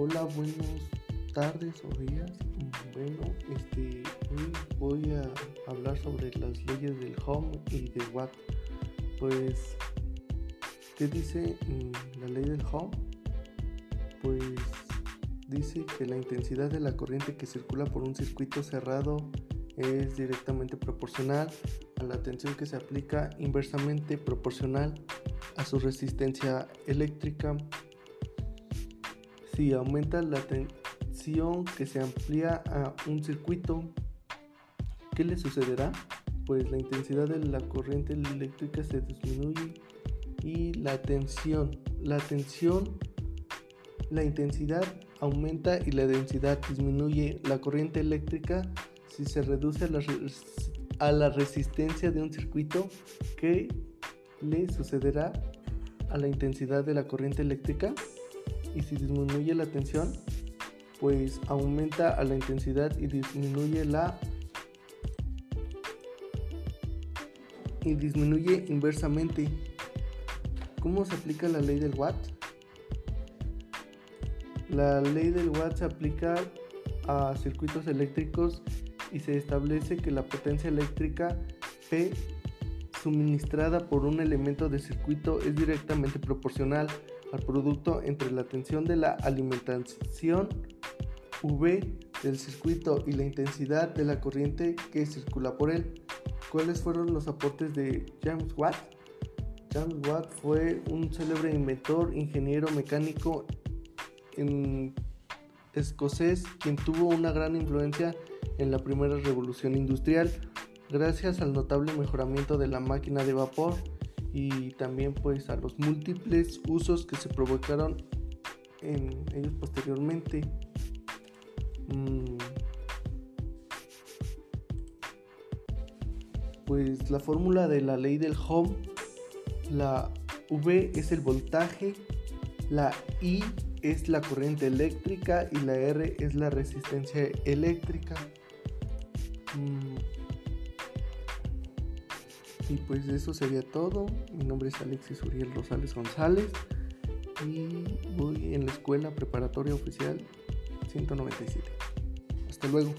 Hola, buenas tardes o días. Bueno, este, hoy voy a hablar sobre las leyes del Home y del Watt. Pues, ¿qué dice mm, la ley del Home? Pues dice que la intensidad de la corriente que circula por un circuito cerrado es directamente proporcional a la tensión que se aplica inversamente proporcional a su resistencia eléctrica si aumenta la tensión que se amplía a un circuito, ¿qué le sucederá? Pues la intensidad de la corriente eléctrica se disminuye y la tensión, la tensión, la intensidad aumenta y la densidad disminuye. La corriente eléctrica, si se reduce a la, a la resistencia de un circuito, ¿qué le sucederá a la intensidad de la corriente eléctrica? Y si disminuye la tensión, pues aumenta a la intensidad y disminuye la y disminuye inversamente. ¿Cómo se aplica la ley del watt? La ley del watt se aplica a circuitos eléctricos y se establece que la potencia eléctrica P suministrada por un elemento de circuito es directamente proporcional al producto entre la tensión de la alimentación V del circuito y la intensidad de la corriente que circula por él. ¿Cuáles fueron los aportes de James Watt? James Watt fue un célebre inventor, ingeniero mecánico escocés quien tuvo una gran influencia en la primera revolución industrial gracias al notable mejoramiento de la máquina de vapor y también pues a los múltiples usos que se provocaron en ellos posteriormente. Mm. Pues la fórmula de la ley del Home, la V es el voltaje, la I es la corriente eléctrica y la R es la resistencia eléctrica. Mm. Y pues eso sería todo. Mi nombre es Alexis Uriel Rosales González y voy en la escuela preparatoria oficial 197. Hasta luego.